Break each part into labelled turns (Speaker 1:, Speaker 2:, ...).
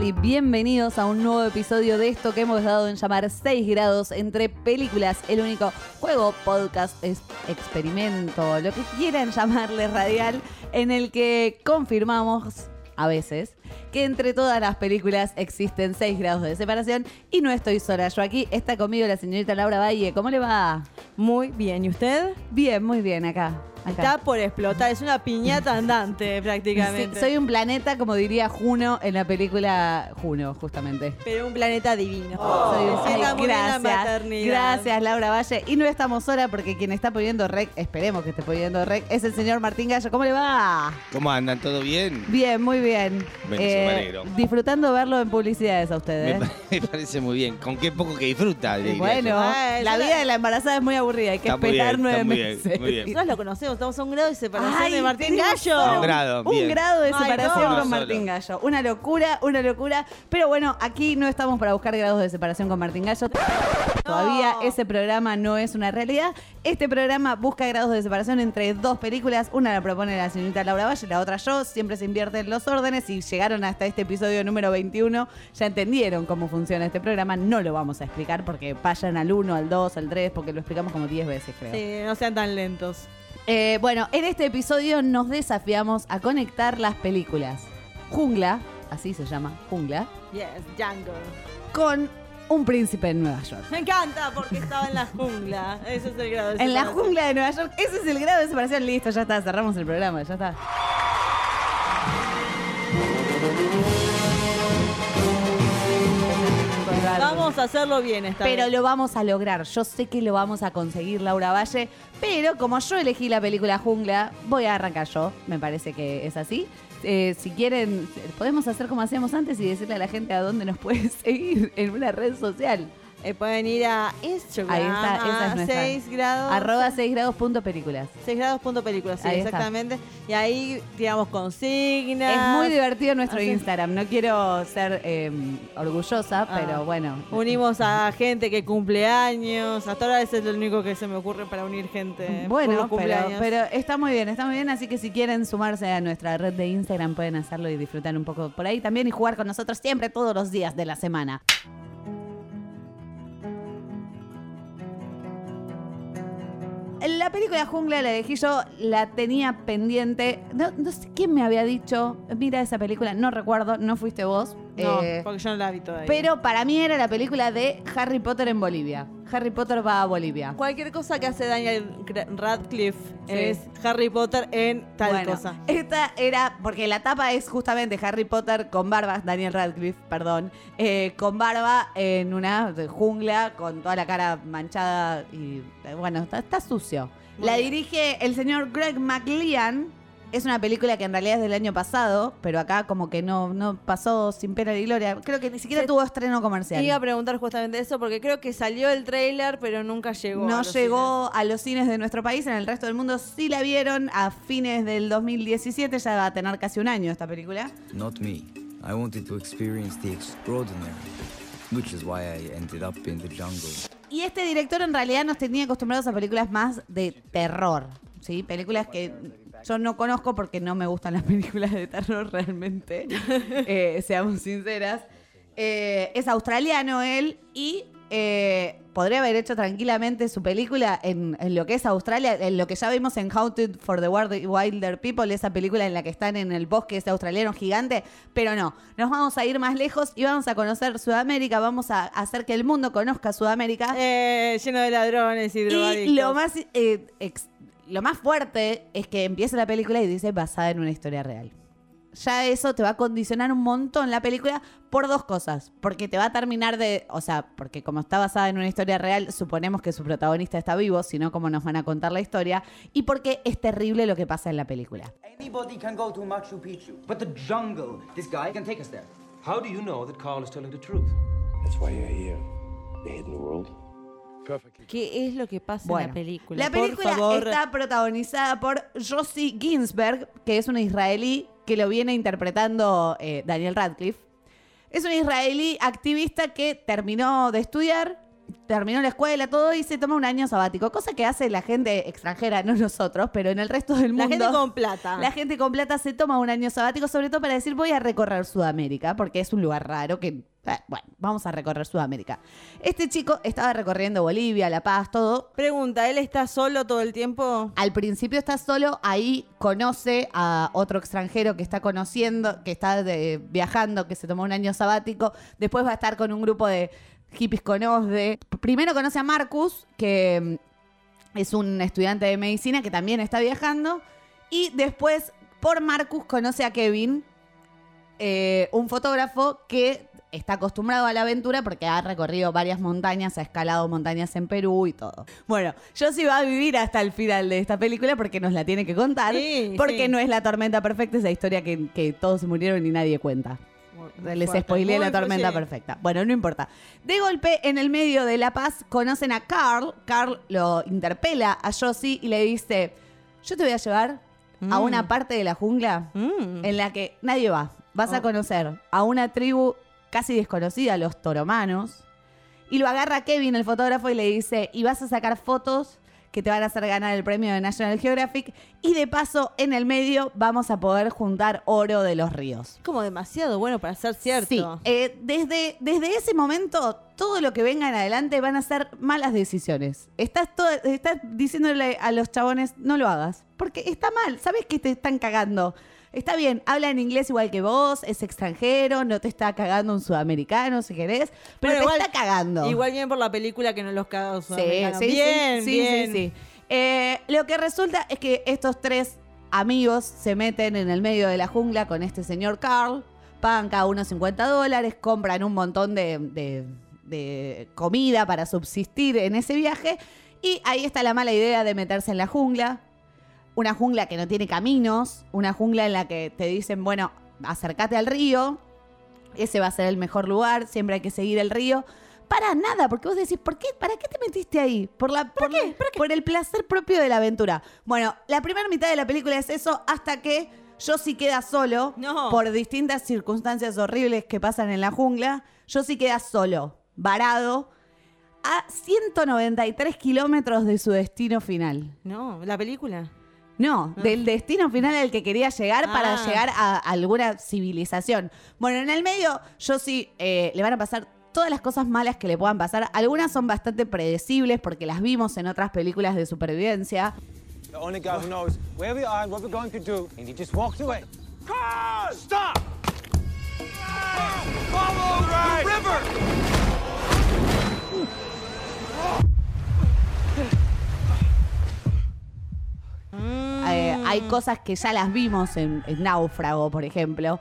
Speaker 1: Y bienvenidos a un nuevo episodio de esto que hemos dado en llamar 6 grados entre películas, el único juego, podcast, experimento, lo que quieran llamarle radial, en el que confirmamos a veces que entre todas las películas existen 6 grados de separación y no estoy sola yo aquí, está conmigo la señorita Laura Valle, ¿cómo le va?
Speaker 2: Muy bien, ¿y usted?
Speaker 1: Bien, muy bien, acá. acá.
Speaker 2: Está por explotar, es una piñata andante
Speaker 1: Sí,
Speaker 2: prácticamente.
Speaker 1: soy un planeta, como diría Juno en la película Juno, justamente.
Speaker 2: Pero un planeta divino.
Speaker 1: Soy un- Ay, gracias,
Speaker 2: maternidad.
Speaker 1: gracias Laura Valle. Y no estamos sola porque quien está poniendo rec, esperemos que esté poniendo rec, es el señor Martín Gallo. ¿Cómo le va?
Speaker 3: ¿Cómo andan? ¿Todo bien?
Speaker 1: Bien, muy bien.
Speaker 3: Me alegro.
Speaker 1: disfrutando verlo en publicidades a ustedes.
Speaker 3: pa- me parece muy bien. Con qué poco que disfruta.
Speaker 1: Bueno.
Speaker 2: Ay,
Speaker 1: la vida
Speaker 2: la-
Speaker 1: de la embarazada es muy aburrida, hay que
Speaker 3: Está
Speaker 1: esperar
Speaker 3: bien,
Speaker 1: nueve
Speaker 3: muy bien,
Speaker 1: meses.
Speaker 3: muy bien.
Speaker 2: Nosotros lo conocemos, estamos a un grado de separación
Speaker 1: Ay,
Speaker 2: de Martín Gallo.
Speaker 3: Un grado,
Speaker 1: Un
Speaker 3: bien.
Speaker 1: grado de
Speaker 2: Ay,
Speaker 1: separación
Speaker 2: no.
Speaker 1: con Martín. Gallo. Una locura, una locura. Pero bueno, aquí no estamos para buscar grados de separación con Martín Gallo. Todavía ese programa no es una realidad. Este programa busca grados de separación entre dos películas. Una la propone la señorita Laura Valle, la otra yo. Siempre se invierten los órdenes y llegaron hasta este episodio número 21. Ya entendieron cómo funciona este programa. No lo vamos a explicar porque vayan al 1, al 2, al 3, porque lo explicamos como 10 veces, creo.
Speaker 2: Sí, no sean tan lentos.
Speaker 1: Eh, bueno, en este episodio nos desafiamos a conectar las películas Jungla, así se llama, Jungla,
Speaker 2: Yes, Django.
Speaker 1: con Un príncipe en Nueva York.
Speaker 2: Me encanta porque estaba en la jungla. Ese es el grado de
Speaker 1: En la
Speaker 2: separación.
Speaker 1: jungla de Nueva York, ese es el grado de separación. Listo, ya está, cerramos el programa, ya está.
Speaker 2: Vamos a hacerlo bien esta
Speaker 1: Pero
Speaker 2: vez.
Speaker 1: lo vamos a lograr. Yo sé que lo vamos a conseguir, Laura Valle. Pero como yo elegí la película Jungla, voy a arrancar yo. Me parece que es así. Eh, si quieren, podemos hacer como hacíamos antes y decirle a la gente a dónde nos puede seguir en una red social.
Speaker 2: Eh, pueden ir a Instagram.
Speaker 1: Ahí está, esa es
Speaker 2: a
Speaker 1: nuestra.
Speaker 2: 6 grados.
Speaker 1: Arroba 6 grados punto películas.
Speaker 2: 6 grados punto película, sí,
Speaker 1: Ahí está.
Speaker 2: exactamente. Y ahí tiramos consignas.
Speaker 1: Es muy divertido nuestro
Speaker 2: Así-
Speaker 1: Instagram. No quiero ser eh, orgullosa,
Speaker 2: Ah.
Speaker 1: pero bueno.
Speaker 2: Unimos a gente que cumple años. Hasta ahora ese es lo único que se me ocurre para unir gente.
Speaker 1: Bueno, pero, pero está muy bien, está muy bien. Así que si quieren sumarse a nuestra red de Instagram, pueden hacerlo y disfrutar un poco por ahí también y jugar con nosotros siempre, todos los días de la semana. La película Jungla la elegí yo, la tenía pendiente. No, no sé quién me había dicho, mira esa película, no recuerdo, no fuiste vos.
Speaker 2: No,
Speaker 1: eh,
Speaker 2: porque yo no la vi todavía.
Speaker 1: pero para mí era la película de Harry Potter en Bolivia. Harry Potter va a Bolivia.
Speaker 2: Cualquier cosa que hace Daniel Radcliffe
Speaker 1: Sí.
Speaker 2: es Harry Potter en tal
Speaker 1: Bueno,
Speaker 2: cosa.
Speaker 1: Esta era, porque la tapa es justamente Harry Potter con barba, Daniel Radcliffe, perdón, eh, con barba en una jungla con toda la cara manchada y eh, bueno, está, está sucio.
Speaker 2: Muy
Speaker 1: la
Speaker 2: bien.
Speaker 1: dirige el señor Greg McLean. Es una película que en realidad es del año pasado, pero acá como que no, no pasó sin pena ni gloria. Creo que ni siquiera
Speaker 2: Se-
Speaker 1: tuvo estreno comercial.
Speaker 2: Iba a preguntar justamente eso porque creo que salió el trailer, pero nunca llegó.
Speaker 1: No llegó a los cines de nuestro país, en el resto del mundo sí la vieron a fines del 2017, ya va a tener casi un año esta película.
Speaker 4: Not me. I wanted to experience the extraordinary, which is why I ended up in the jungle.
Speaker 1: Y este director en realidad nos tenía acostumbrados a películas más de terror, ¿sí? Películas que yo no conozco porque no me gustan las películas de terror realmente, eh, seamos sinceras. Eh, es australiano él y eh, podría haber hecho tranquilamente su película en, en lo que es Australia, en lo que ya vimos en Haunted for the Wild- Wilder People, esa película en la que están en el bosque ese australiano gigante, pero no, nos vamos a ir más lejos y vamos a conocer Sudamérica, vamos a hacer que el mundo conozca Sudamérica.
Speaker 2: Eh, lleno de ladrones y
Speaker 1: y
Speaker 2: drogadictos.
Speaker 1: lo más, eh, ex- lo más fuerte es que empieza la película y dice basada en una historia real. Ya eso te va a condicionar un montón la película por dos cosas. Porque te va a terminar de. O sea, porque como está basada en una historia real, suponemos que su protagonista está vivo, si no, ¿cómo nos van a contar la historia? Y porque es terrible lo que pasa en la película.
Speaker 5: Anybody can go to Machu Picchu, but the jungle, this guy can take us there.
Speaker 6: How do you know that Carl is telling the truth?
Speaker 7: That's why you're here. The hidden world.
Speaker 2: ¿Qué es lo que pasa
Speaker 1: Bueno,
Speaker 2: en la película?
Speaker 1: La
Speaker 2: Por
Speaker 1: película
Speaker 2: favor.
Speaker 1: está protagonizada por Josie Ginsberg, que es una israelí que lo viene interpretando eh, Daniel Radcliffe. Es una israelí activista que terminó de estudiar, terminó la escuela, todo y se toma un año sabático, cosa que hace la gente extranjera, no nosotros, pero en el resto del
Speaker 2: La
Speaker 1: mundo.
Speaker 2: gente con plata.
Speaker 1: La gente con plata se toma un año sabático, sobre todo para decir voy a recorrer Sudamérica, porque es un lugar raro que, eh, bueno, vamos a recorrer Sudamérica. Este chico estaba recorriendo Bolivia, La Paz, todo,
Speaker 2: Pregunta, ¿él está solo todo el tiempo?
Speaker 1: al principio está solo, ahí conoce a otro extranjero que está conociendo, que está de- viajando, que se tomó un año sabático. Después va a estar con un grupo de hippies con OSDE. Primero conoce a Marcus, que mm, es un estudiante de medicina que también está viajando. Y después, por Marcus, conoce a Kevin, eh, un fotógrafo que está acostumbrado a la aventura porque ha recorrido varias montañas, ha escalado montañas en Perú y todo. Bueno, yo sí va a vivir hasta el final de esta película porque nos la tiene que contar.
Speaker 2: Sí,
Speaker 1: porque
Speaker 2: sí.
Speaker 1: no es la tormenta perfecta, esa historia que, que todos se murieron y nadie cuenta. Les
Speaker 2: fuerte,
Speaker 1: spoileé
Speaker 2: muy
Speaker 1: la tormenta perfecta. Bueno, no importa. De golpe, en el medio de La Paz, conocen a Carl. Carl lo interpela a Josie y le dice: Yo te voy a llevar a
Speaker 2: Mm.
Speaker 1: una parte de la jungla
Speaker 2: Mm.
Speaker 1: en la que nadie va. Vas a
Speaker 2: Oh.
Speaker 1: conocer a una tribu casi desconocida, los toromanos. Y lo agarra Kevin, el fotógrafo, y le dice, y vas a sacar fotos que te van a hacer ganar el premio de National Geographic. Y de paso, en el medio, vamos a poder juntar oro de los ríos.
Speaker 2: Como demasiado bueno para ser cierto.
Speaker 1: Sí, eh, desde, desde ese momento, todo lo que venga en adelante van a ser malas decisiones. Estás, todo- estás diciéndole a los chabones, no lo hagas, porque está mal, sabes que te están cagando. Está bien, habla en inglés igual que vos, es extranjero, no te está cagando un sudamericano si querés, pero te
Speaker 2: igual-
Speaker 1: está cagando.
Speaker 2: Igual bien por la película que no los caga los
Speaker 1: Sí,
Speaker 2: sudamericanos.
Speaker 1: sí,
Speaker 2: bien,
Speaker 1: sí,
Speaker 2: bien.
Speaker 1: sí, sí. Eh, lo que resulta es que estos tres amigos se meten en el medio de la jungla con este señor Carl, pagan cada uno 50 dólares, compran un montón de, de- de comida para subsistir en ese viaje y ahí está la mala idea de meterse en la jungla. Una jungla que no tiene caminos, una jungla en la que te dicen, bueno, acércate al río, ese va a ser el mejor lugar, siempre hay que seguir el río. Para nada, porque vos decís, ¿por qué? ¿Para qué te metiste ahí? Por, la, por, la- por el placer propio de la aventura. Bueno, la primera mitad de la película es eso hasta que Josie queda solo
Speaker 2: No.
Speaker 1: por distintas circunstancias horribles que pasan en la jungla. Josie queda solo, varado, a 193 kilómetros de su destino final.
Speaker 2: No, la película.
Speaker 1: No, del destino final al que quería llegar para
Speaker 2: Ah.
Speaker 1: llegar a alguna civilización. Bueno, en el medio, yo sí, eh, le van a pasar todas las cosas malas que le puedan pasar. Algunas son bastante predecibles porque las vimos en otras películas de supervivencia.
Speaker 6: The only guy who knows where we are and what we're going to do, and he just walked away. Carl! Stop! Follow the river!
Speaker 1: Hay cosas que ya las vimos en, en Náufrago, por ejemplo.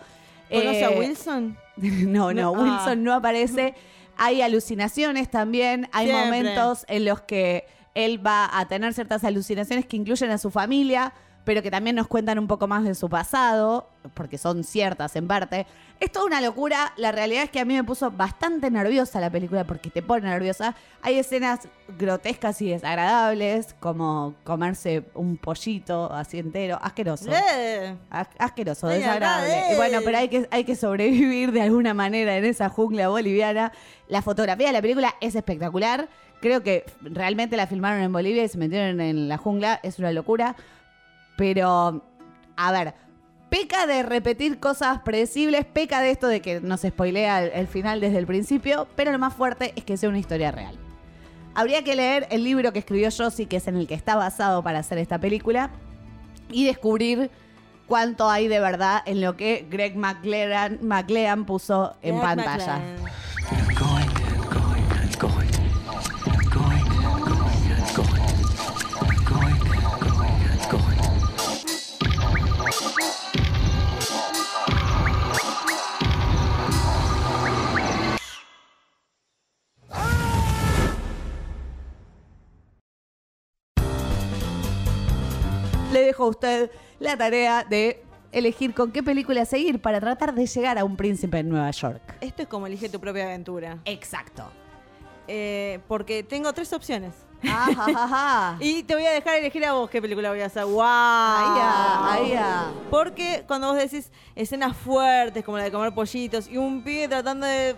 Speaker 2: ¿Conoce a
Speaker 1: Eh,
Speaker 2: Wilson?
Speaker 1: No, no,
Speaker 2: No, ah.
Speaker 1: Wilson no aparece. Hay alucinaciones también, hay
Speaker 2: Siempre.
Speaker 1: momentos en los que él va a tener ciertas alucinaciones que incluyen a su familia, pero que también nos cuentan un poco más de su pasado, porque son ciertas en parte. Es toda una locura, la realidad es que a mí me puso bastante nerviosa la película porque te pone nerviosa. Hay escenas grotescas y desagradables, como comerse un pollito así entero, asqueroso.
Speaker 2: Eh.
Speaker 1: As- Asqueroso,
Speaker 2: Ay,
Speaker 1: desagradable.
Speaker 2: eh.
Speaker 1: Y bueno, pero hay que, hay que sobrevivir de alguna manera en esa jungla boliviana. La fotografía de la película es espectacular. Creo que realmente la filmaron en Bolivia y se metieron en la jungla. Es una locura. Pero, a ver, Peca de repetir cosas predecibles, peca de esto de que nos spoilea el, el final desde el principio, pero lo más fuerte es que sea una historia real. Habría que leer el libro que escribió Josie, que es en el que está basado para hacer esta película, y descubrir cuánto hay de verdad en lo que Greg McLean, McLean puso en
Speaker 2: Greg
Speaker 1: pantalla. Dejo a usted la tarea de elegir con qué película seguir para tratar de llegar a un príncipe en Nueva York.
Speaker 2: Esto es como elige tu propia aventura.
Speaker 1: Exacto.
Speaker 2: Eh, porque tengo tres opciones.
Speaker 1: Ajá,
Speaker 2: Y te voy a dejar elegir a vos qué película voy a hacer. ¡Wow!
Speaker 1: Ahí, ah, ah.
Speaker 2: Porque cuando vos decís escenas fuertes como la de comer pollitos y un pibe tratando de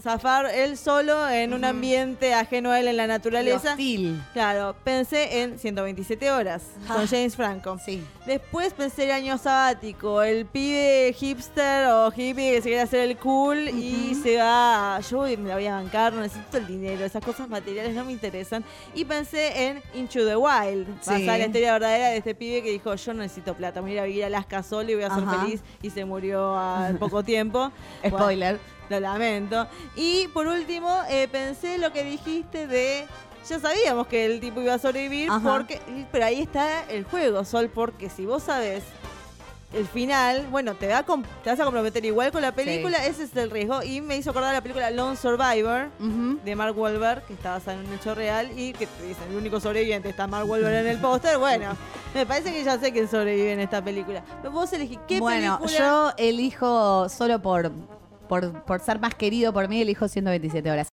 Speaker 2: zafar él solo en un ambiente ajeno a él en la naturaleza.
Speaker 1: Hostil.
Speaker 2: Claro, pensé en 127 horas
Speaker 1: Ah.
Speaker 2: con James Franco.
Speaker 1: Sí.
Speaker 2: Después pensé el año sabático, el pibe hipster o hippie que se quiere hacer el cool y se va, yo me la voy a bancar, no necesito el dinero, esas cosas materiales no me interesan. Y pensé en Into the Wild,
Speaker 1: Sí.
Speaker 2: basada en la historia verdadera de este pibe que dijo, yo no necesito plata, me voy a ir a vivir a Alaska solo y voy a ser feliz y se murió al poco tiempo.
Speaker 1: Spoiler.
Speaker 2: Bueno, lo lamento. Y por último, eh, pensé lo que dijiste de. Ya sabíamos que el tipo iba a sobrevivir,
Speaker 1: Ajá.
Speaker 2: porque pero ahí está el juego, Sol, porque si vos sabes el final, bueno, te, va vas a comprometer igual con la película, ese es el riesgo. Y me hizo acordar la película Lone Survivor de Mark Wahlberg, que está basada en un hecho real y que te dicen, el único sobreviviente está Mark Wahlberg en el póster. Bueno, me parece que ya sé quién sobrevive en esta película. Pero vos elegís qué
Speaker 1: bueno,
Speaker 2: película...
Speaker 1: yo elijo solo por, por, por ser más querido por mí, elijo 127 horas.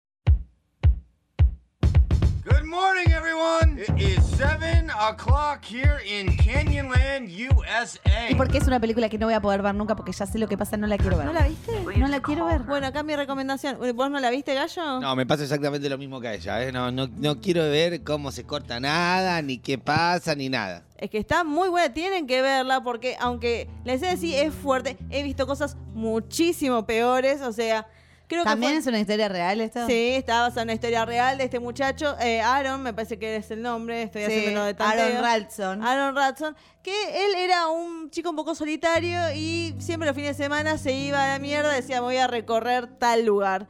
Speaker 8: Good morning, everyone. It is 7 o'clock here in Canyonland, USA.
Speaker 1: Y porque es una película que no voy a poder ver nunca porque ya sé lo que pasa, no la quiero ver.
Speaker 2: ¿No la viste?
Speaker 1: No la quiero ver.
Speaker 2: Bueno, acá mi recomendación. ¿Vos no la viste, Gallo?
Speaker 3: No, me pasa exactamente lo mismo que a ella. ¿eh? No, no, no quiero ver cómo se corta nada, ni qué pasa, ni nada.
Speaker 2: Es que está muy buena, tienen que verla porque aunque la escena sí es fuerte, he visto cosas muchísimo peores, o sea, creo que
Speaker 1: ¿También
Speaker 2: fue-
Speaker 1: es una historia real esto?
Speaker 2: Sí, está basada en una historia real de este muchacho, eh, Aaron, me parece que es el nombre, estoy
Speaker 1: Sí,
Speaker 2: haciendo de tanteo.
Speaker 1: Aaron Ralston.
Speaker 2: Aaron Ratson, que él era un chico un poco solitario y siempre los fines de semana se iba a la mierda, decía, voy a recorrer tal lugar.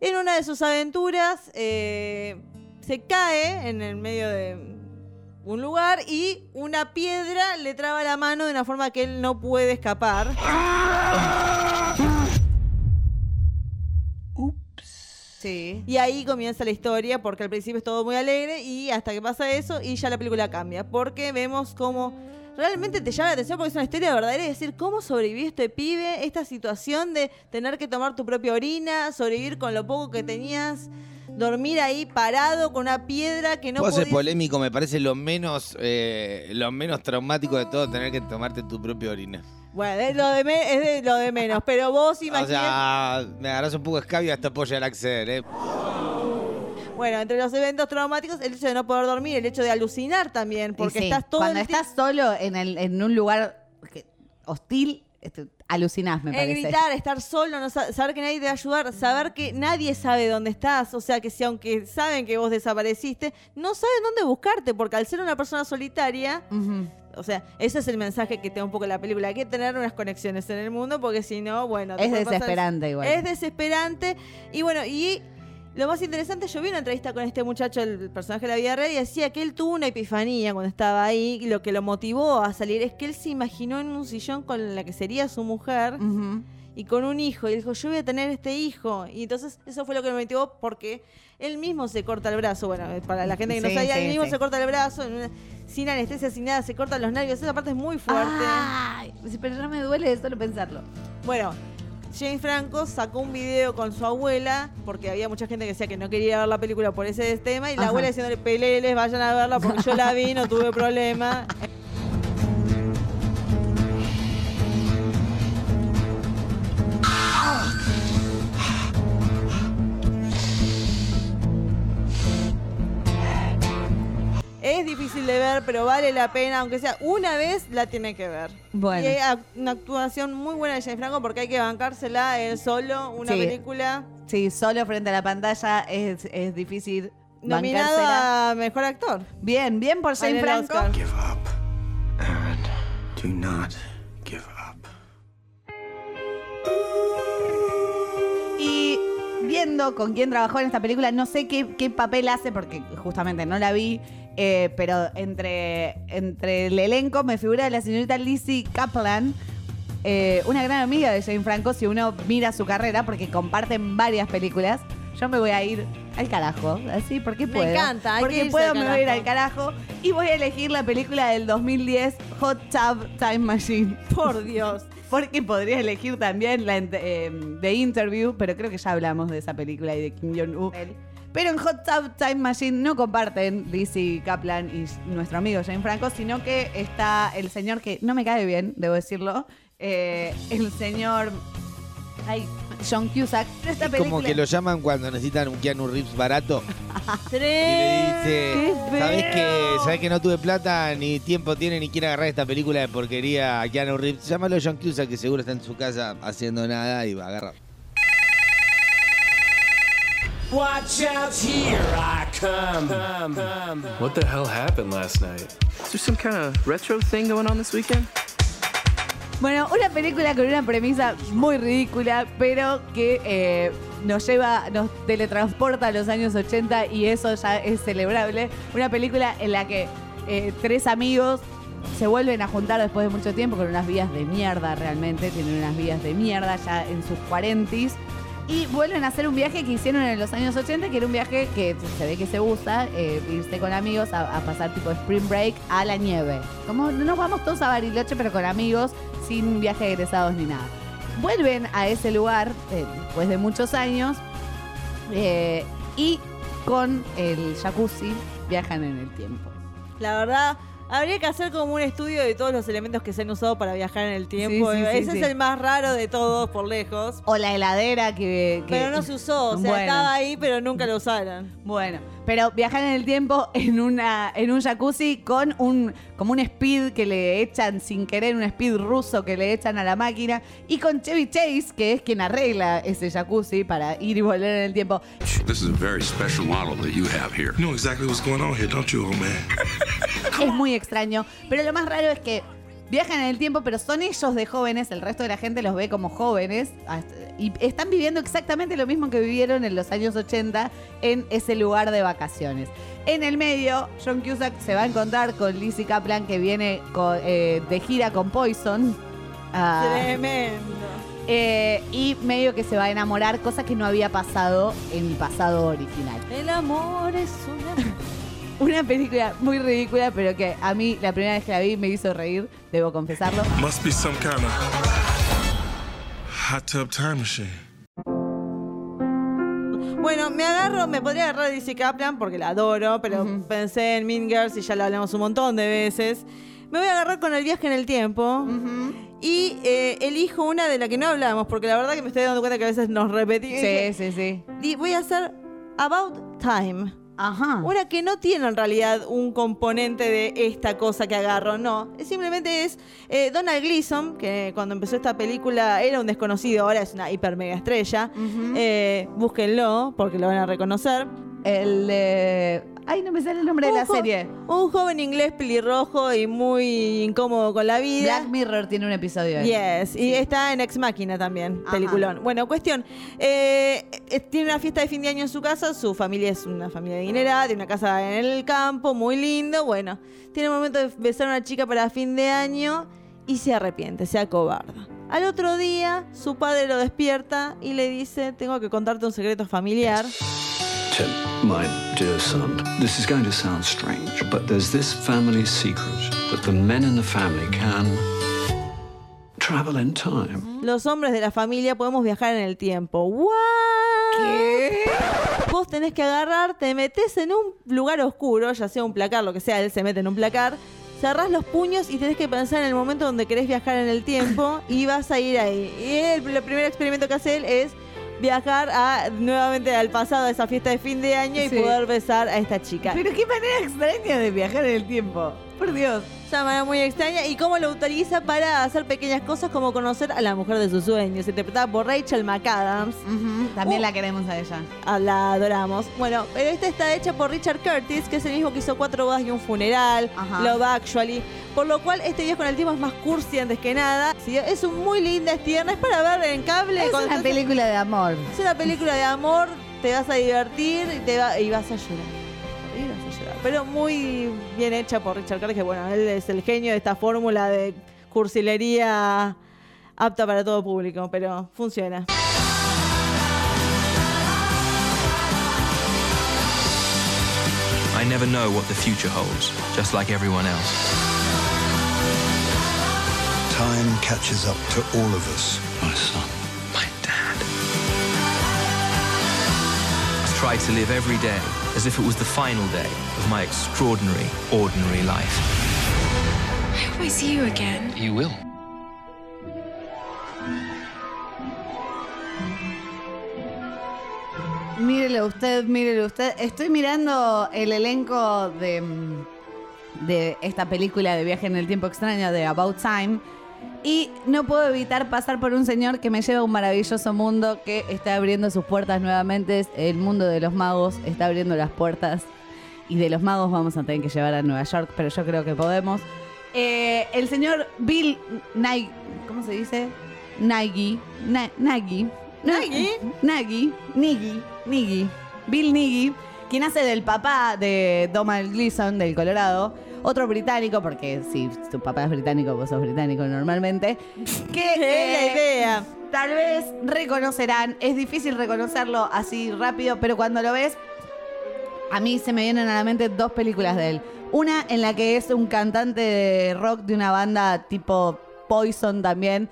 Speaker 2: En una de sus aventuras eh, se cae en el medio de un lugar y una piedra le traba la mano de una forma que él no puede escapar.
Speaker 1: Sí.
Speaker 2: Y ahí comienza la historia, porque al principio es todo muy alegre y hasta que pasa eso y ya la película cambia, porque vemos cómo realmente te llama la atención porque es una historia verdadera y decir cómo sobrevivió este pibe, esta situación de tener que tomar tu propia orina, sobrevivir con lo poco que tenías, dormir ahí parado con una piedra que no
Speaker 3: ser
Speaker 2: podías...
Speaker 3: polémico, me parece lo menos, eh, lo menos traumático de todo tener que tomarte tu propia orina.
Speaker 2: Bueno, es lo de, me- es de lo de menos, pero vos
Speaker 3: O
Speaker 2: imaginás...
Speaker 3: sea, me agarras un poco de escabio hasta apoya al acceder, ¿eh?
Speaker 2: Bueno, entre los eventos traumáticos, el hecho de no poder dormir, el hecho de alucinar también, porque
Speaker 1: sí,
Speaker 2: estás todo
Speaker 1: Cuando
Speaker 2: el tiempo-
Speaker 1: estás solo en, el, en un lugar hostil, este, alucinás, me
Speaker 2: El
Speaker 1: parece.
Speaker 2: gritar, estar solo, no saber que nadie te va a ayudar, saber que nadie sabe dónde estás, o sea que si aunque saben que vos desapareciste, no saben dónde buscarte, porque al ser una persona solitaria, o sea, ese es el mensaje que te da un poco la película, hay que tener unas conexiones en el mundo, porque si no, bueno...
Speaker 1: Es
Speaker 2: pasar-
Speaker 1: desesperante igual.
Speaker 2: Es desesperante, y bueno, y... Lo más interesante, yo vi una entrevista con este muchacho, el personaje de la vida real, y decía que él tuvo una epifanía cuando estaba ahí, y lo que lo motivó a salir es que él se imaginó en un sillón con la que sería su mujer, y con un hijo. Y dijo, yo voy a tener este hijo. Y entonces eso fue lo que me motivó porque él mismo se corta el brazo. Bueno, eh, para la gente que no
Speaker 1: Sí,
Speaker 2: sabía,
Speaker 1: sí,
Speaker 2: él mismo
Speaker 1: sí.
Speaker 2: se corta el brazo sin anestesia, sin nada, se cortan los nervios. Esa parte es muy fuerte.
Speaker 1: Ay, pero no me duele solo pensarlo.
Speaker 2: Bueno, James Franco sacó un video con su abuela, porque había mucha gente que decía que no quería ver la película por ese tema, y la
Speaker 1: Ajá.
Speaker 2: abuela diciéndole, peleles, vayan a verla porque yo la vi, no tuve problema. Difícil difícil de ver, pero vale la pena, aunque sea una vez, la tiene que ver.
Speaker 1: Bueno.
Speaker 2: Y hay una actuación muy buena de James Franco porque hay que bancársela él solo, una
Speaker 1: Sí.
Speaker 2: película.
Speaker 1: Sí, solo frente a la pantalla es, es difícil.
Speaker 2: Nominado
Speaker 1: bancársela.
Speaker 2: a Mejor Actor.
Speaker 1: Bien, bien por James Franco.
Speaker 8: Give up. Aaron, do not give up.
Speaker 1: Y viendo con quién trabajó en esta película, no sé qué, qué papel hace, porque justamente no la vi, eh, pero entre, entre el elenco me figura la señorita Lizzie Kaplan, eh, una gran amiga de Jane Franco, si uno mira su carrera, porque comparten varias películas. Yo me voy a ir al carajo, así, porque
Speaker 2: Me
Speaker 1: puedo.
Speaker 2: encanta, hay que
Speaker 1: porque puedo, me voy a ir al
Speaker 2: carajo.
Speaker 1: Y voy a elegir la película del 2010, Hot Tub Time Machine.
Speaker 2: Por Dios.
Speaker 1: Porque podría elegir también la eh, The Interview, pero creo que ya hablamos de esa película y de Kim Jong-un. Pero en Hot Tub Time Machine no comparten Lizzie Kaplan y nuestro amigo Jane Franco, sino que está el señor que no me cae bien, debo decirlo, eh, el señor ay, John Cusack. Pero esta película,
Speaker 3: Como que lo llaman cuando necesitan un Keanu Reeves barato. Y le dice,
Speaker 1: ¡Qué
Speaker 3: ¿sabes que,
Speaker 1: feo!
Speaker 3: ¿sabes que no tuve plata, ni tiempo tiene, ni quiere agarrar esta película de porquería a Keanu Reeves? Llámalo a John Cusack, que seguro está en su casa haciendo nada y va a agarrar.
Speaker 9: Watch out, here I come.
Speaker 7: What the hell happened last night? Is there some kind of retro thing going on this weekend?
Speaker 1: Bueno, una película con una premisa muy ridícula, pero que eh, nos lleva, nos teletransporta a los años 80 y eso ya es celebrable. Una película en la que eh, tres amigos se vuelven a juntar después de mucho tiempo con unas vías de mierda realmente, tienen unas vías de mierda ya en sus cuarentis. Y vuelven a hacer un viaje que hicieron en los años 80, que era un viaje que se ve que se usa, eh, irse con amigos a, pasar tipo spring break a la nieve. Como no nos vamos todos a Bariloche, pero con amigos, sin viaje de egresados ni nada. Vuelven a ese lugar eh, después de muchos años eh, y con el jacuzzi viajan en el tiempo.
Speaker 2: La verdad, habría que hacer como un estudio de todos los elementos que se han usado para viajar en el tiempo.
Speaker 1: Sí, sí, sí,
Speaker 2: Ese
Speaker 1: sí.
Speaker 2: es el más raro de todos, por lejos.
Speaker 1: O la heladera que... que-
Speaker 2: Pero no se usó, o sea,
Speaker 1: Bueno.
Speaker 2: estaba ahí, pero nunca lo usaron.
Speaker 1: Bueno, pero viajar en el tiempo en una en un jacuzzi con un como un speed que le echan sin querer un speed ruso que le echan a la máquina y con Chevy Chase que es quien arregla ese jacuzzi para ir y volver en el tiempo.
Speaker 10: This is a very special model that you have here. You know exactly what's going on here, don't you, old man?
Speaker 1: Es muy extraño, pero lo más raro es que viajan en el tiempo, pero son ellos de jóvenes, el resto de la gente los ve como jóvenes y están viviendo exactamente lo mismo que vivieron en los años 80 en ese lugar de vacaciones. En el medio, John Cusack se va a encontrar con Lizzie Kaplan que viene eh, de gira con Poison. Ah,
Speaker 2: Tremendo.
Speaker 1: eh, y medio que se va a enamorar, cosa que no había pasado en el pasado original.
Speaker 2: El amor es una...
Speaker 1: Una película muy ridícula, pero que a mí la primera vez que la vi me hizo reír, debo confesarlo.
Speaker 10: Must be some kind of hot tub time machine.
Speaker 2: Bueno, me agarro, me podría agarrar a Lizzie Kaplan porque la adoro, pero pensé en Mean Girls y ya la hablamos un montón de veces. Me voy a agarrar con el viaje en el tiempo y eh, elijo una de la que no hablamos porque la verdad que me estoy dando cuenta que a veces nos repetimos.
Speaker 1: Sí, sí, sí.
Speaker 2: Y voy a hacer About Time.
Speaker 1: Ajá.
Speaker 2: Una que no tiene en realidad un componente de esta cosa que agarro, no. Simplemente es eh, Donald Gleason, que cuando empezó esta película era un desconocido, ahora es una hiper mega estrella. Eh, búsquenlo porque lo van a reconocer.
Speaker 1: El de. Ay, no me sale el nombre de la
Speaker 2: jo-
Speaker 1: serie.
Speaker 2: Un joven inglés pelirrojo y muy incómodo con la vida.
Speaker 1: Black Mirror tiene un episodio. ahí.
Speaker 2: Yes, y está en Ex Máquina también,
Speaker 1: Ajá.
Speaker 2: peliculón. Bueno, cuestión, eh, eh, tiene una fiesta de fin de año en su casa, su familia es una familia adinerada, tiene una casa en el campo, muy lindo, bueno, tiene el momento de besar a una chica para fin de año y se arrepiente, se acobarda. Al otro día, su padre lo despierta y le dice, tengo que contarte un secreto familiar.
Speaker 11: My dear son, this is going to sound strange, but there's this family secret that the men in the family can travel in time.
Speaker 2: Los hombres de la familia podemos viajar en el tiempo. ¿What? Vos tenés que agarrar, te metes en un lugar oscuro, ya sea un placar, lo que sea, él se mete en un placar, cerrás los puños y tenés que pensar en el momento donde querés viajar en el tiempo y vas a ir ahí. Y el, el primer experimento que hace él es viajar a nuevamente al pasado, a esa fiesta de fin de año y
Speaker 1: Sí.
Speaker 2: poder besar a esta chica.
Speaker 1: Pero qué manera extraña de viajar en el tiempo. Por Dios.
Speaker 2: Una manera muy extraña y cómo lo utiliza para hacer pequeñas cosas como conocer a la mujer de sus sueños, interpretada por Rachel McAdams.
Speaker 1: También
Speaker 2: Uh,
Speaker 1: la queremos a ella.
Speaker 2: Ah, La adoramos. Bueno, pero esta está hecha por Richard Curtis, que es el mismo que hizo Cuatro bodas y un funeral,
Speaker 1: Ajá.
Speaker 2: Love Actually. Por lo cual, este viaje con el tiempo es más cursi antes que nada. Sí, es un muy linda, es tierna, es para ver en cable.
Speaker 1: Es una película de amor.
Speaker 2: Es una película de amor, te vas a divertir y, te va- y vas a llorar. Pero muy bien hecha por Richard Curtis, que bueno, él es el genio de esta fórmula de cursilería apta para todo público, pero funciona.
Speaker 7: I never know what the future holds, just like everyone else.
Speaker 12: Time catches up to all of us.
Speaker 11: My son.
Speaker 7: My dad. I've tried to live every day as if it was the final day of my extraordinary, ordinary life.
Speaker 13: I hope I see you again.
Speaker 7: You will.
Speaker 1: Mírelo usted, mírelo usted. Estoy mirando el elenco de, mm, de esta película de viaje en el tiempo extraño de About Time. Y no puedo evitar pasar por un señor que me lleva a un maravilloso mundo que está abriendo sus puertas nuevamente. El mundo de los magos está abriendo las puertas. Y de los magos vamos a tener que llevar a Nueva York, pero yo creo que podemos. Eh, el señor Bill Nagy, ¿cómo se dice? Nagy, Na- Nagy,
Speaker 2: ¿Nagy?
Speaker 1: Nagy, Niggy, Niggy, Bill Niggy, quien hace del papá de Donald Gleason del Colorado, otro británico, porque si tu papá es británico, vos sos británico normalmente, que
Speaker 2: Es la
Speaker 1: eh,
Speaker 2: idea.
Speaker 1: tal vez reconocerán, es difícil reconocerlo así rápido, pero cuando lo ves, a mí se me vienen a la mente dos películas de él. Una en la que es un cantante de rock de una banda tipo Poison también,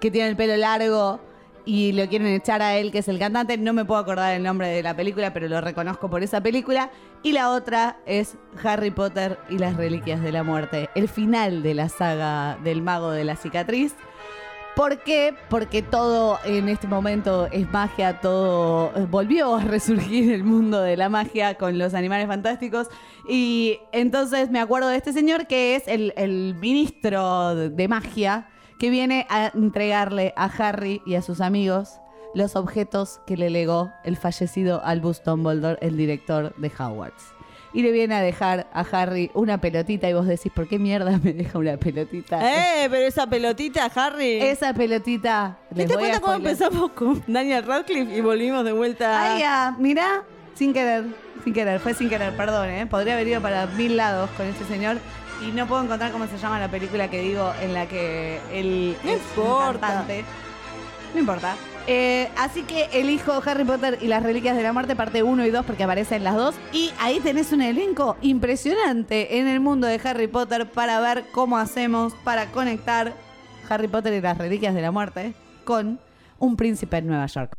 Speaker 1: que tiene el pelo largo y lo quieren echar a él, que es el cantante. No me puedo acordar el nombre de la película, pero lo reconozco por esa película. Y la otra es Harry Potter y las Reliquias de la Muerte, el final de la saga del mago de la cicatriz. ¿Por qué? Porque todo en este momento es magia, todo eh, volvió a resurgir el mundo de la magia con los animales fantásticos. Y entonces me acuerdo de este señor que es el, el ministro de- de magia que viene a entregarle a Harry y a sus amigos los objetos que le legó el fallecido Albus Dumbledore, el director de Hogwarts. Y le viene a dejar a Harry una pelotita y vos decís, ¿por qué mierda me deja una pelotita?
Speaker 2: Eh, pero esa pelotita, Harry.
Speaker 1: Esa pelotita.
Speaker 2: ¿Te das cuenta cómo empezamos con Daniel Radcliffe y volvimos de vuelta?
Speaker 1: Ay, ya, mira, sin querer, sin querer, fue sin querer, perdón, ¿eh? Podría haber ido para mil lados con este señor y no puedo encontrar cómo se llama la película que digo en la que él
Speaker 2: No
Speaker 1: es un
Speaker 2: importa.
Speaker 1: cantante. No importa. Eh, así que elijo Harry Potter y las Reliquias de la Muerte, parte 1 y 2, porque aparecen las dos. Y ahí tenés un elenco impresionante en el mundo de Harry Potter para ver cómo hacemos para conectar Harry Potter y las Reliquias de la Muerte con un príncipe en Nueva York.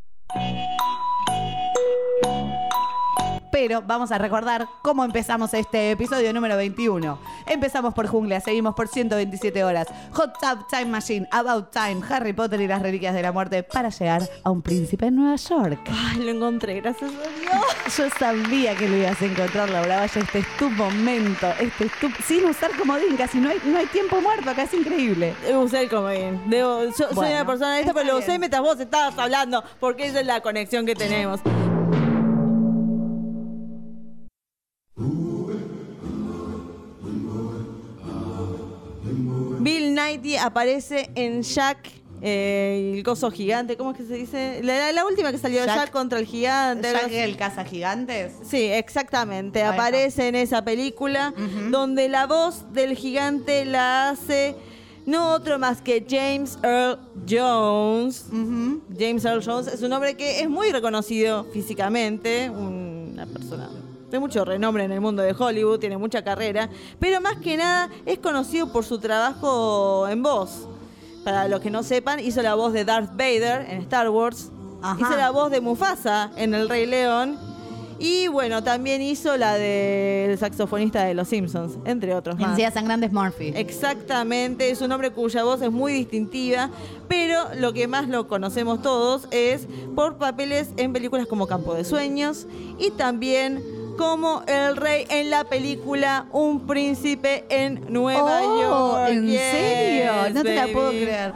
Speaker 1: Pero vamos a recordar cómo empezamos este episodio número 21. Empezamos por Jungla, seguimos por 127 horas. Hot Tub Time Machine, About Time, Harry Potter y las Reliquias de la Muerte para llegar a un príncipe en Nueva York.
Speaker 2: Ay, lo encontré, gracias a Dios.
Speaker 1: Yo sabía que lo ibas a encontrar, Laura Valle. Este es tu momento. Este es tu... Sin usar comodín, casi no hay, no hay tiempo muerto acá, es increíble.
Speaker 2: Usar el comodín. Debo, yo soy una persona de esta, pero lo usé mientras vos estabas hablando, porque esa es la conexión que tenemos. Aparece en Jack, eh, el coso gigante, ¿cómo es que se dice? La, la- la última que salió,
Speaker 1: Jack-
Speaker 2: Jack, contra el gigante.
Speaker 1: ¿Jack
Speaker 2: así.
Speaker 1: el caza gigantes?
Speaker 2: Sí, exactamente.
Speaker 1: Ahí
Speaker 2: Aparece en esa película donde la voz del gigante la hace no otro más que James Earl Jones. James Earl Jones es un hombre que es muy reconocido físicamente, una persona de mucho renombre en el mundo de Hollywood, tiene mucha carrera, pero más que nada es conocido por su trabajo en voz. Para los que no sepan, hizo la voz de Darth Vader en Star Wars,
Speaker 1: Ajá.
Speaker 2: hizo la voz de Mufasa en El Rey León Y bueno, también hizo la del saxofonista de Los Simpsons, entre otros más.
Speaker 1: Encías Sangrantes Murphy.
Speaker 2: Exactamente, es un hombre cuya voz es muy distintiva, pero lo que más lo conocemos todos es por papeles en películas como Campo de Sueños y también como el rey en la película Un príncipe en Nueva
Speaker 1: Oh,
Speaker 2: York.
Speaker 1: ¿En
Speaker 2: Yes,
Speaker 1: serio? No te la puedo creer.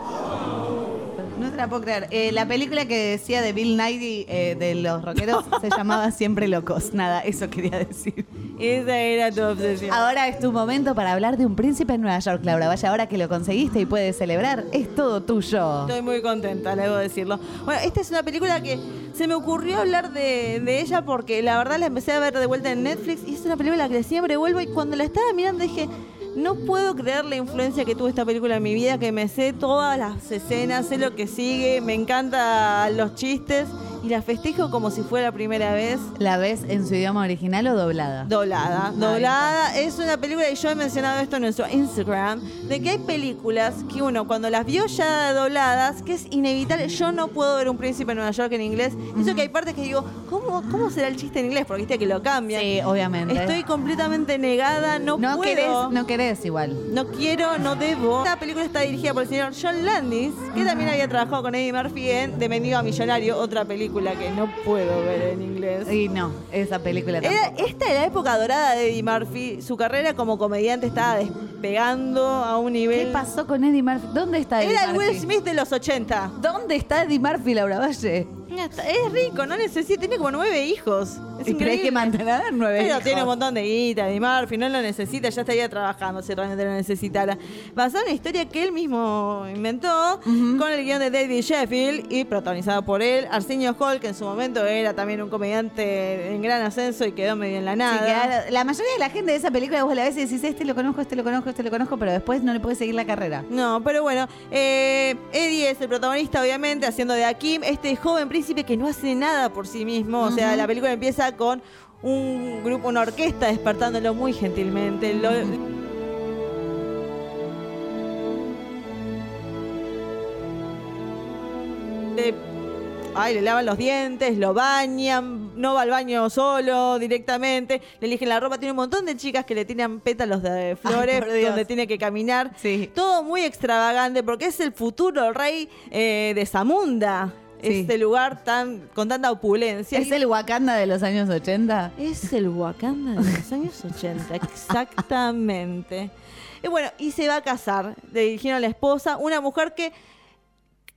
Speaker 1: No te la puedo creer. Eh, la película que decía de Bill Nighy eh, de los rockeros se llamaba Siempre Locos. Nada, eso quería decir.
Speaker 2: Esa era tu obsesión.
Speaker 1: Ahora es tu momento para hablar de un príncipe en Nueva York, Laura. Vaya, ahora que lo conseguiste y puedes celebrar, es todo tuyo.
Speaker 2: Estoy muy contenta, debo decirlo. Bueno, esta es una película que se me ocurrió hablar de, de ella porque la verdad la empecé a ver de vuelta en Netflix y es una película que siempre vuelvo y cuando la estaba mirando dije, no puedo creer la influencia que tuvo esta película en mi vida, que me sé todas las escenas, sé lo que sigue, me encantan los chistes y la festejo como si fuera la primera vez.
Speaker 1: ¿La ves en su idioma original o doblada?
Speaker 2: Doblada, doblada. Es una película, y yo he mencionado esto en nuestro Instagram, de que hay películas que uno cuando las vio ya dobladas, que es inevitable, yo no puedo ver un príncipe en Nueva York en inglés. Eso que hay partes que digo, ¿cómo, ¿cómo será el chiste en inglés? Porque viste que lo cambian.
Speaker 1: Sí, obviamente.
Speaker 2: Estoy completamente negada, no,
Speaker 1: No
Speaker 2: puedo.
Speaker 1: querés, no querés igual.
Speaker 2: No quiero, no debo. Esta película está dirigida por el señor John Landis, que también había trabajado con Eddie Murphy en De Mendigo a Millonario, otra película que no puedo ver en inglés.
Speaker 1: Y no, esa película
Speaker 2: Era,
Speaker 1: tampoco.
Speaker 2: esta era la época dorada de Eddie Murphy. Su carrera como comediante estaba despegando a un nivel.
Speaker 1: ¿Qué pasó con Eddie Murphy? ¿Dónde está Eddie
Speaker 2: Era el? Will Smith de los 80.
Speaker 1: ¿Dónde está Eddie Murphy, Laura Valle?
Speaker 2: Es rico, no necesita, tiene como nueve hijos. Es
Speaker 1: Y hay que mantener nueve
Speaker 2: Pero
Speaker 1: hijos.
Speaker 2: tiene un montón de guita, Eddie Murphy, no lo necesita, ya estaría trabajando si realmente lo necesitara. Basada en una historia que él mismo inventó, con el guion de David Sheffield y protagonizada por él, Arsenio Hall, que en su momento era también un comediante en gran ascenso y quedó medio en la nada.
Speaker 1: la mayoría de la gente de esa película vos la ves y decís, este lo conozco, este lo conozco, este lo conozco, pero después no le puedes seguir la carrera.
Speaker 2: No, pero bueno, eh, Eddie es el protagonista, obviamente, haciendo de Akim, este joven príncipe que no hace nada por sí mismo. O sea, la película empieza con un grupo, una orquesta despertándolo muy gentilmente. Lo- ay, le lavan los dientes, lo bañan, no va al baño solo directamente, le eligen la ropa, tiene un montón de chicas que le tiran pétalos de flores donde tiene que caminar.
Speaker 1: Sí.
Speaker 2: Todo muy extravagante porque es el futuro rey eh, de Zamunda.
Speaker 1: Sí.
Speaker 2: Este lugar tan con tanta opulencia.
Speaker 1: ¿Es el Wakanda de los años 80?
Speaker 2: Es el Wakanda de los años 80, exactamente. Y bueno, y se va a casar. Le dijeron a la esposa, una mujer que,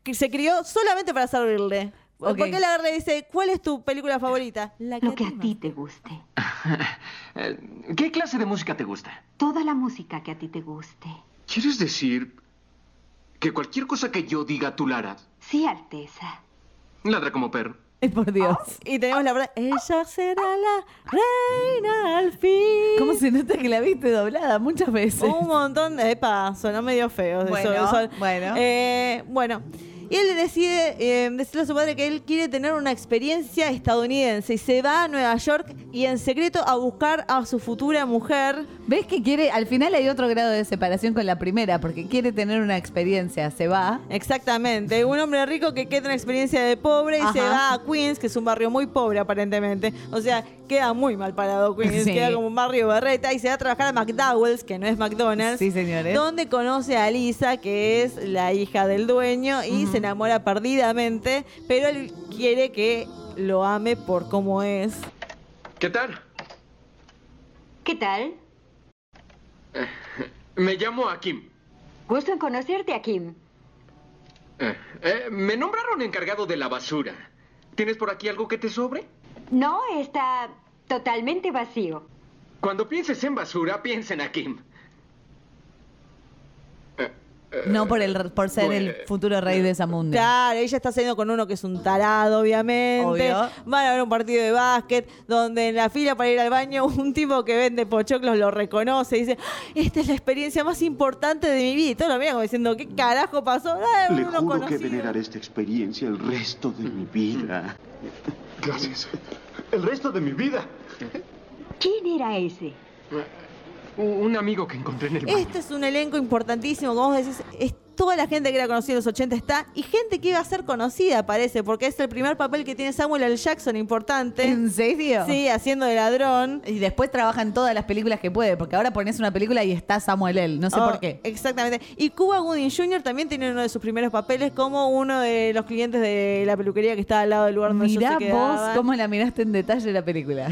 Speaker 2: que se crió solamente para servirle.
Speaker 1: Ok.
Speaker 2: Porque la agarra y dice, ¿cuál es tu película favorita? La
Speaker 14: Lo que a ti te guste.
Speaker 15: Eh, ¿Qué clase de música te gusta?
Speaker 14: Toda la música que a ti te guste.
Speaker 15: ¿Quieres decir que cualquier cosa que yo diga tú la harás?
Speaker 14: Sí, Alteza.
Speaker 15: Ladra como perro.
Speaker 1: Ay, por Dios.
Speaker 2: Y tenemos la verdad, ella será la reina al fin.
Speaker 1: ¿Cómo se nota que la viste doblada muchas veces?
Speaker 2: Un montón de... Epa, sonó medio feo.
Speaker 1: Bueno,
Speaker 2: eso-
Speaker 1: bueno.
Speaker 2: Eh, bueno. Y él decide eh, decirle a su padre que él quiere tener una experiencia estadounidense y se va a Nueva York y en secreto a buscar a su futura mujer.
Speaker 1: ¿Ves que quiere? Al final hay otro grado de separación con la primera, porque quiere tener una experiencia, se va.
Speaker 2: Exactamente, un hombre rico que queda una experiencia de pobre y se va a Queens, que es un barrio muy pobre aparentemente. O sea, queda muy mal parado Queens,
Speaker 1: Sí.
Speaker 2: queda como un barrio berreta y se va a trabajar a McDowell's, que no es McDonald's.
Speaker 1: Sí, señores.
Speaker 2: Donde conoce a Lisa, que es la hija del dueño, y se enamora perdidamente, pero él quiere que lo ame por cómo es.
Speaker 15: ¿Qué tal?
Speaker 14: ¿Qué tal?
Speaker 15: Me llamo Akim.
Speaker 14: Gusto en conocerte, Akim.
Speaker 15: Eh, eh, me nombraron encargado de la basura. ¿Tienes por aquí algo que te sobre?
Speaker 14: No, está totalmente vacío.
Speaker 15: Cuando pienses en basura, piensa en Akim.
Speaker 1: No por el por ser el futuro rey de Zamunda.
Speaker 2: Claro, ella está saliendo con uno que es un tarado, obviamente.
Speaker 1: Obvio.
Speaker 2: Van a ver un partido de básquet donde en la fila para ir al baño un tipo que vende pochoclos lo reconoce y dice, "Ah, esta es la experiencia más importante de mi vida. Y todo lo mira como diciendo, ¿qué carajo pasó? Ah,
Speaker 16: Le juro que
Speaker 2: conocido".
Speaker 16: veneraré esta experiencia el resto de mi vida.
Speaker 15: Gracias.
Speaker 16: El resto de mi vida.
Speaker 14: ¿Quién era ese?
Speaker 15: Un amigo que encontré en el baño.
Speaker 2: Este es un elenco importantísimo, como vos decís, es Toda la gente que era conocida en los 80 está y gente que iba a ser conocida, parece, porque es el primer papel que tiene Samuel L. Jackson importante.
Speaker 1: ¿En serio?
Speaker 2: Sí, haciendo de ladrón.
Speaker 1: Y después trabaja en todas las películas que puede, porque ahora pones una película y está Samuel L. No sé
Speaker 2: Oh,
Speaker 1: por qué.
Speaker 2: Exactamente. Y Cuba Gooding Jr. también tiene uno de sus primeros papeles como uno de los clientes de la peluquería que estaba al lado del lugar donde
Speaker 1: Mirá
Speaker 2: se
Speaker 1: vos cómo la miraste en detalle la película.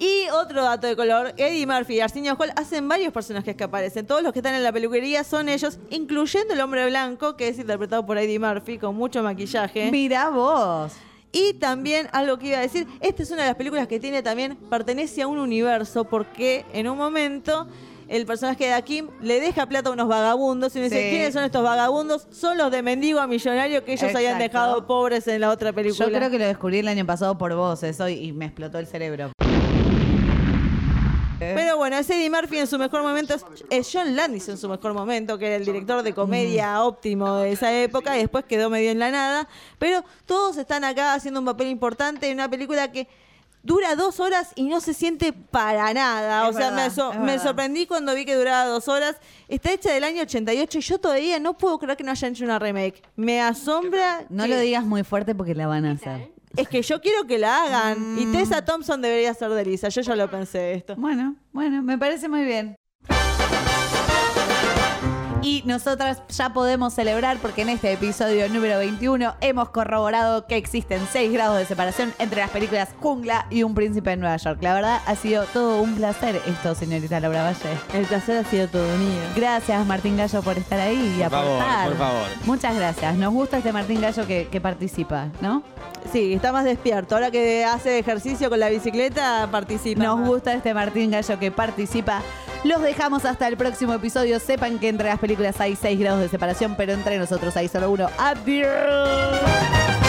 Speaker 2: Y otro dato de color, Eddie Murphy y Arsenio Hall hacen varios personajes que aparecen. Todos los que están en la peluquería son ellos, incluyendo el hombre blanco, que es interpretado por Eddie Murphy, con mucho maquillaje.
Speaker 1: Mirá vos.
Speaker 2: Y también algo que iba a decir, esta es una de las películas que tiene también, pertenece a un universo, porque en un momento el personaje de Akim le deja plata a unos vagabundos y me dice,
Speaker 1: Sí.
Speaker 2: ¿quiénes son estos vagabundos? Son los de mendigo a millonario que ellos habían
Speaker 1: Exacto.
Speaker 2: dejado pobres en la otra película.
Speaker 1: Yo creo que lo descubrí el año pasado por vos, eso, y me explotó el cerebro.
Speaker 2: Pero bueno, es Eddie Murphy en su mejor momento, es- John Landis en su mejor momento, que era el director de comedia óptimo de esa época y después quedó medio en la nada. Pero todos están acá haciendo un papel importante en una película que dura dos horas y no se siente para nada.
Speaker 1: Es
Speaker 2: o sea,
Speaker 1: verdad,
Speaker 2: me, so- sorprendí cuando vi que duraba dos horas. Está hecha del año 88 y yo todavía no puedo creer que no hayan hecho una remake. Me asombra.
Speaker 1: No
Speaker 2: que-
Speaker 1: lo digas muy fuerte porque la van a hacer.
Speaker 2: Es que yo quiero que la hagan. Y Tessa Thompson debería ser de Lisa. Yo ya lo pensé esto.
Speaker 1: Bueno, bueno, me parece muy bien. Y nosotras ya podemos celebrar porque en este episodio número 21 hemos corroborado que existen 6 grados de separación entre las películas Jungla y Un Príncipe en Nueva York. La verdad ha sido todo un placer esto, señorita Laura Valle.
Speaker 2: El placer ha sido todo mío.
Speaker 1: Gracias, Martín Gallo, por estar ahí y
Speaker 3: Por favor,
Speaker 1: aportar.
Speaker 3: por favor.
Speaker 1: Muchas gracias. Nos gusta este Martín Gallo que, que participa, ¿no?
Speaker 2: Sí, está más despierto. Ahora que hace ejercicio con la bicicleta, participa.
Speaker 1: Nos gusta este Martín Gallo que participa. Los dejamos hasta el próximo episodio. Sepan que entre las películas hay 6 grados de separación, pero entre nosotros hay solo uno. ¡Adiós!